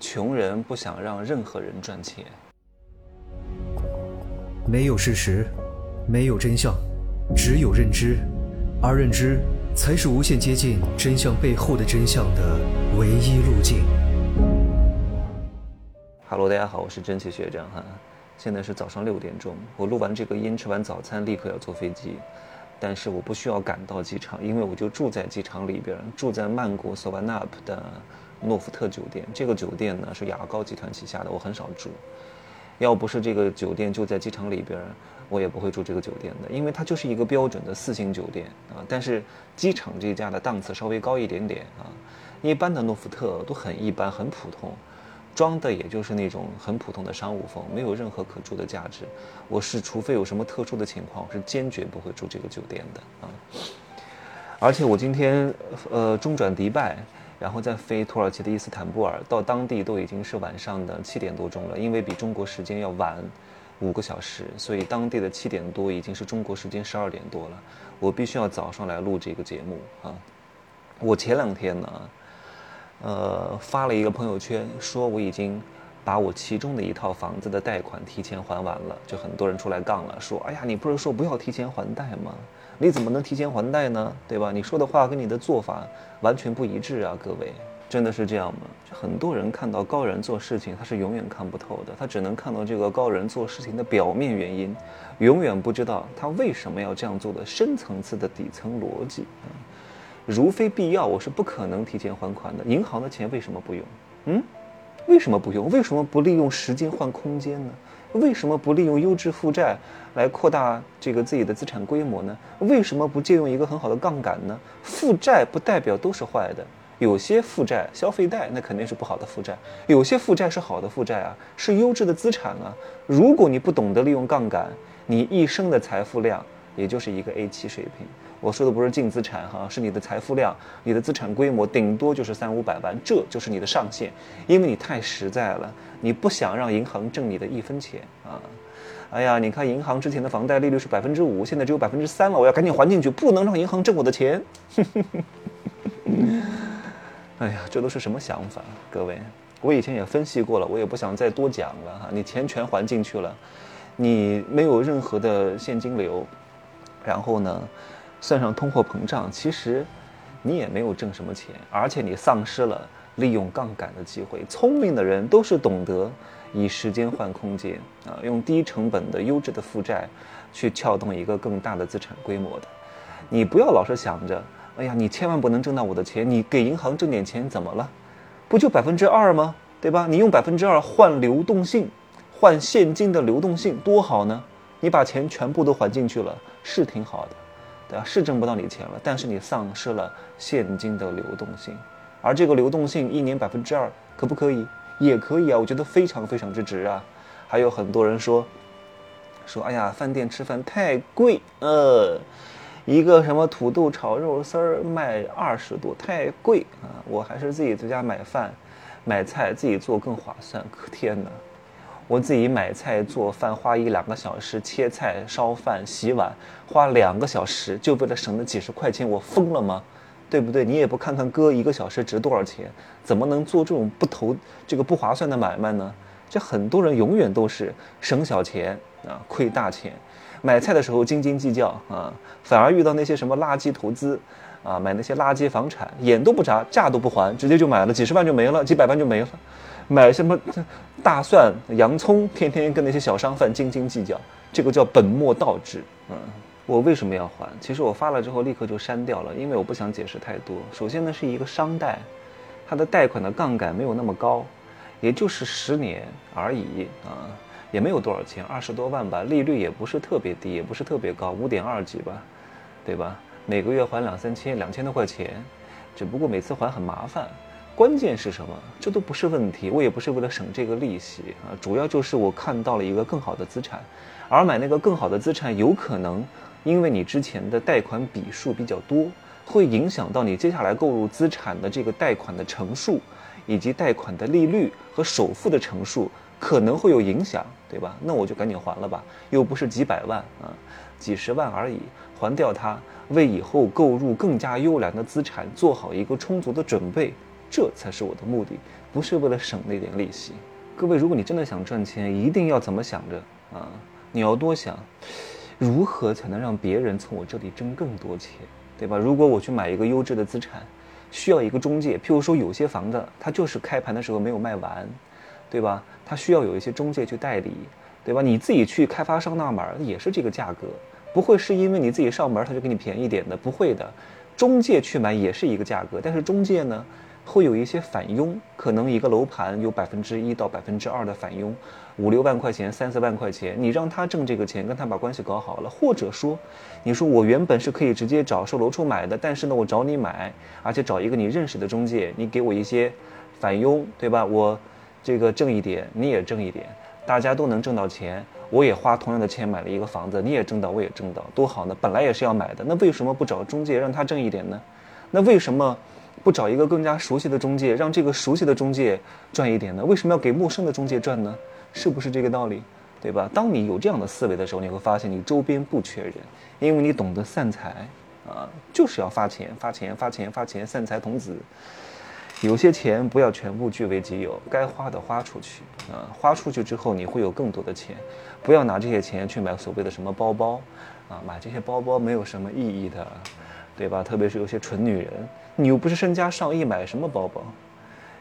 穷人不想让任何人赚钱。没有事实，没有真相，只有认知，而认知才是无限接近真相背后的真相的唯一路径。Hello，大家好，我是蒸汽学长哈。现在是早上六点钟，我录完这个音，吃完早餐，立刻要坐飞机。但是我不需要赶到机场，因为我就住在机场里边，住在曼谷索瓦纳普的诺福特酒店。这个酒店呢是雅高集团旗下的，我很少住。要不是这个酒店就在机场里边，我也不会住这个酒店的，因为它就是一个标准的四星酒店啊。但是机场这家的档次稍微高一点点啊，一般的诺福特都很一般，很普通。装的也就是那种很普通的商务风，没有任何可住的价值。我是除非有什么特殊的情况，我是坚决不会住这个酒店的啊。而且我今天呃中转迪拜，然后再飞土耳其的伊斯坦布尔，到当地都已经是晚上的七点多钟了，因为比中国时间要晚五个小时，所以当地的七点多已经是中国时间十二点多了。我必须要早上来录这个节目啊。我前两天呢。呃，发了一个朋友圈，说我已经把我其中的一套房子的贷款提前还完了，就很多人出来杠了，说：“哎呀，你不是说不要提前还贷吗？你怎么能提前还贷呢？对吧？你说的话跟你的做法完全不一致啊！各位，真的是这样吗？就很多人看到高人做事情，他是永远看不透的，他只能看到这个高人做事情的表面原因，永远不知道他为什么要这样做的深层次的底层逻辑。”如非必要，我是不可能提前还款的。银行的钱为什么不用？嗯，为什么不用？为什么不利用时间换空间呢？为什么不利用优质负债来扩大这个自己的资产规模呢？为什么不借用一个很好的杠杆呢？负债不代表都是坏的，有些负债、消费贷那肯定是不好的负债，有些负债是好的负债啊，是优质的资产啊。如果你不懂得利用杠杆，你一生的财富量也就是一个 A 七水平。我说的不是净资产哈，是你的财富量，你的资产规模顶多就是三五百万，这就是你的上限，因为你太实在了，你不想让银行挣你的一分钱啊！哎呀，你看银行之前的房贷利率是百分之五，现在只有百分之三了，我要赶紧还进去，不能让银行挣我的钱。哎呀，这都是什么想法？各位，我以前也分析过了，我也不想再多讲了哈。你钱全还进去了，你没有任何的现金流，然后呢？算上通货膨胀，其实你也没有挣什么钱，而且你丧失了利用杠杆的机会。聪明的人都是懂得以时间换空间啊，用低成本的优质的负债去撬动一个更大的资产规模的。你不要老是想着，哎呀，你千万不能挣到我的钱，你给银行挣点钱怎么了？不就百分之二吗？对吧？你用百分之二换流动性，换现金的流动性多好呢？你把钱全部都还进去了，是挺好的。对吧？是挣不到你钱了，但是你丧失了现金的流动性，而这个流动性一年百分之二，可不可以？也可以啊，我觉得非常非常之值啊。还有很多人说，说哎呀，饭店吃饭太贵，呃，一个什么土豆炒肉丝儿卖二十多，太贵啊，我还是自己在家买饭、买菜自己做更划算。可天哪！我自己买菜做饭花一两个小时，切菜、烧饭、洗碗花两个小时，就为了省那几十块钱，我疯了吗？对不对？你也不看看哥一个小时值多少钱，怎么能做这种不投这个不划算的买卖呢？这很多人永远都是省小钱啊，亏大钱。买菜的时候斤斤计较啊，反而遇到那些什么垃圾投资啊，买那些垃圾房产，眼都不眨，价都不还，直接就买了，几十万就没了，几百万就没了。买什么大蒜、洋葱，天天跟那些小商贩斤斤计较，这个叫本末倒置。嗯，我为什么要还？其实我发了之后立刻就删掉了，因为我不想解释太多。首先呢，是一个商贷，它的贷款的杠杆没有那么高，也就是十年而已啊，也没有多少钱，二十多万吧，利率也不是特别低，也不是特别高，五点二几吧，对吧？每个月还两三千，两千多块钱，只不过每次还很麻烦。关键是什么？这都不是问题，我也不是为了省这个利息啊，主要就是我看到了一个更好的资产，而买那个更好的资产，有可能因为你之前的贷款笔数比较多，会影响到你接下来购入资产的这个贷款的成数，以及贷款的利率和首付的成数可能会有影响，对吧？那我就赶紧还了吧，又不是几百万啊，几十万而已，还掉它，为以后购入更加优良的资产做好一个充足的准备。这才是我的目的，不是为了省那点利息。各位，如果你真的想赚钱，一定要怎么想着啊？你要多想，如何才能让别人从我这里挣更多钱，对吧？如果我去买一个优质的资产，需要一个中介，譬如说有些房子它就是开盘的时候没有卖完，对吧？它需要有一些中介去代理，对吧？你自己去开发商那买也是这个价格，不会是因为你自己上门他就给你便宜点的，不会的。中介去买也是一个价格，但是中介呢会有一些返佣，可能一个楼盘有百分之一到百分之二的返佣，五六万块钱、三四万块钱，你让他挣这个钱，跟他把关系搞好了，或者说，你说我原本是可以直接找售楼处买的，但是呢我找你买，而且找一个你认识的中介，你给我一些返佣，对吧？我这个挣一点，你也挣一点，大家都能挣到钱。我也花同样的钱买了一个房子，你也挣到，我也挣到，多好呢！本来也是要买的，那为什么不找中介让他挣一点呢？那为什么不找一个更加熟悉的中介，让这个熟悉的中介赚一点呢？为什么要给陌生的中介赚呢？是不是这个道理？对吧？当你有这样的思维的时候，你会发现你周边不缺人，因为你懂得散财啊，就是要发钱，发钱，发钱，发钱，散财童子。有些钱不要全部据为己有，该花的花出去啊！花出去之后，你会有更多的钱。不要拿这些钱去买所谓的什么包包，啊，买这些包包没有什么意义的，对吧？特别是有些蠢女人，你又不是身家上亿，买什么包包？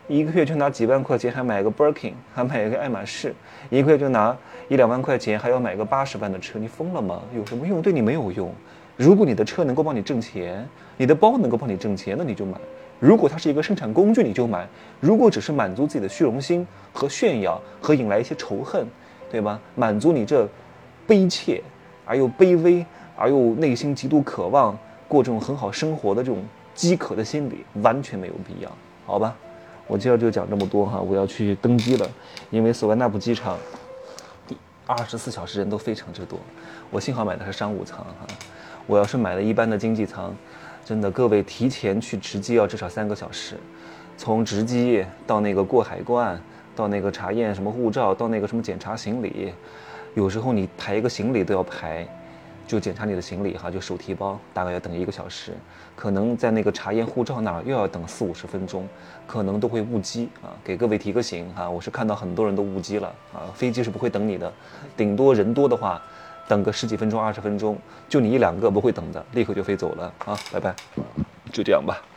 一个月就拿几万块钱还买个 Birkin，还买一个爱马仕，一个月就拿一两万块钱还要买个八十万的车，你疯了吗？有什么用？对你没有用。如果你的车能够帮你挣钱，你的包能够帮你挣钱，那你就买。如果它是一个生产工具，你就买；如果只是满足自己的虚荣心和炫耀，和引来一些仇恨，对吧？满足你这悲切而又卑微而又内心极度渴望过这种很好生活的这种饥渴的心理，完全没有必要，好吧？我今儿就讲这么多哈，我要去登机了，因为索万纳普机场第二十四小时人都非常之多，我幸好买的是商务舱哈，我要是买了一般的经济舱。真的，各位提前去值机要至少三个小时，从值机到那个过海关，到那个查验什么护照，到那个什么检查行李，有时候你排一个行李都要排，就检查你的行李哈，就手提包，大概要等一个小时，可能在那个查验护照那儿又要等四五十分钟，可能都会误机啊。给各位提个醒哈，我是看到很多人都误机了啊，飞机是不会等你的，顶多人多的话。等个十几分钟、二十分钟，就你一两个不会等的，立刻就飞走了啊！拜拜，就这样吧。